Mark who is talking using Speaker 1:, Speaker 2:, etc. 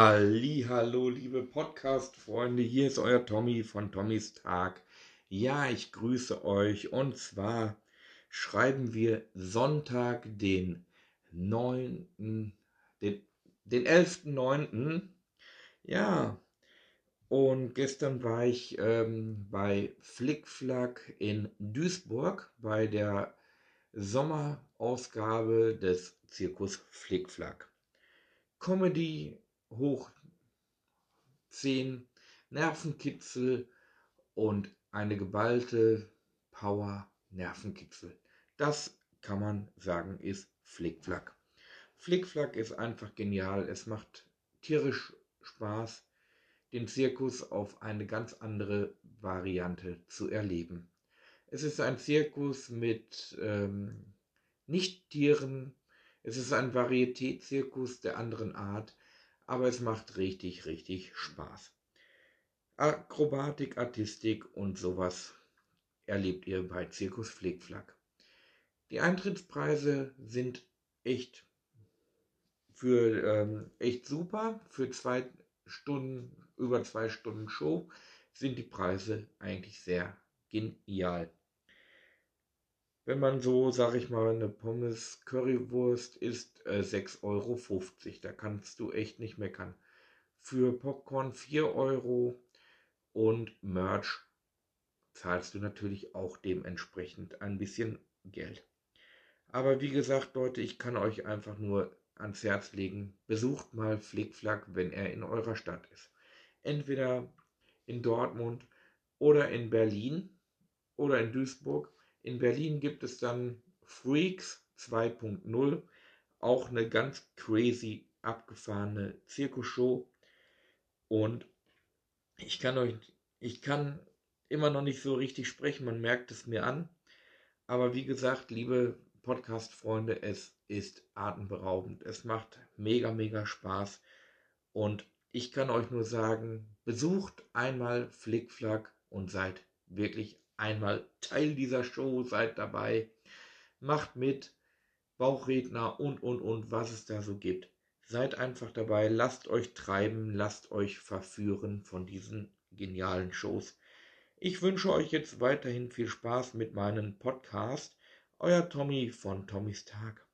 Speaker 1: Halli, hallo, liebe Podcast-Freunde, hier ist euer Tommy von Tommys Tag. Ja, ich grüße euch und zwar schreiben wir Sonntag, den 9., den, den 11.9. Ja, und gestern war ich ähm, bei Flickflack in Duisburg bei der Sommerausgabe des Zirkus Flickflack. Comedy hoch 10, Nervenkitzel und eine geballte Power Nervenkitzel. Das kann man sagen, ist Flickflack. Flickflack ist einfach genial. Es macht tierisch Spaß, den Zirkus auf eine ganz andere Variante zu erleben. Es ist ein Zirkus mit ähm, Nicht-Tieren. Es ist ein Varieté-Zirkus der anderen Art aber es macht richtig, richtig Spaß. Akrobatik, Artistik und sowas erlebt ihr bei Zirkus Flickflack. Die Eintrittspreise sind echt für ähm, echt super. Für zwei Stunden, über zwei Stunden Show sind die Preise eigentlich sehr genial. Wenn man so, sag ich mal, eine Pommes Currywurst isst, äh, 6,50 Euro. Da kannst du echt nicht meckern. Für Popcorn 4 Euro und Merch zahlst du natürlich auch dementsprechend ein bisschen Geld. Aber wie gesagt, Leute, ich kann euch einfach nur ans Herz legen, besucht mal Flickflack, wenn er in eurer Stadt ist. Entweder in Dortmund oder in Berlin oder in Duisburg in Berlin gibt es dann Freaks 2.0, auch eine ganz crazy abgefahrene Zirkusshow. Und ich kann euch, ich kann immer noch nicht so richtig sprechen, man merkt es mir an. Aber wie gesagt, liebe Podcast-Freunde, es ist atemberaubend. Es macht mega, mega Spaß. Und ich kann euch nur sagen, besucht einmal Flickflack und seid wirklich einmal Teil dieser Show, seid dabei, macht mit, Bauchredner und, und, und, was es da so gibt. Seid einfach dabei, lasst euch treiben, lasst euch verführen von diesen genialen Shows. Ich wünsche euch jetzt weiterhin viel Spaß mit meinem Podcast. Euer Tommy von Tommys Tag.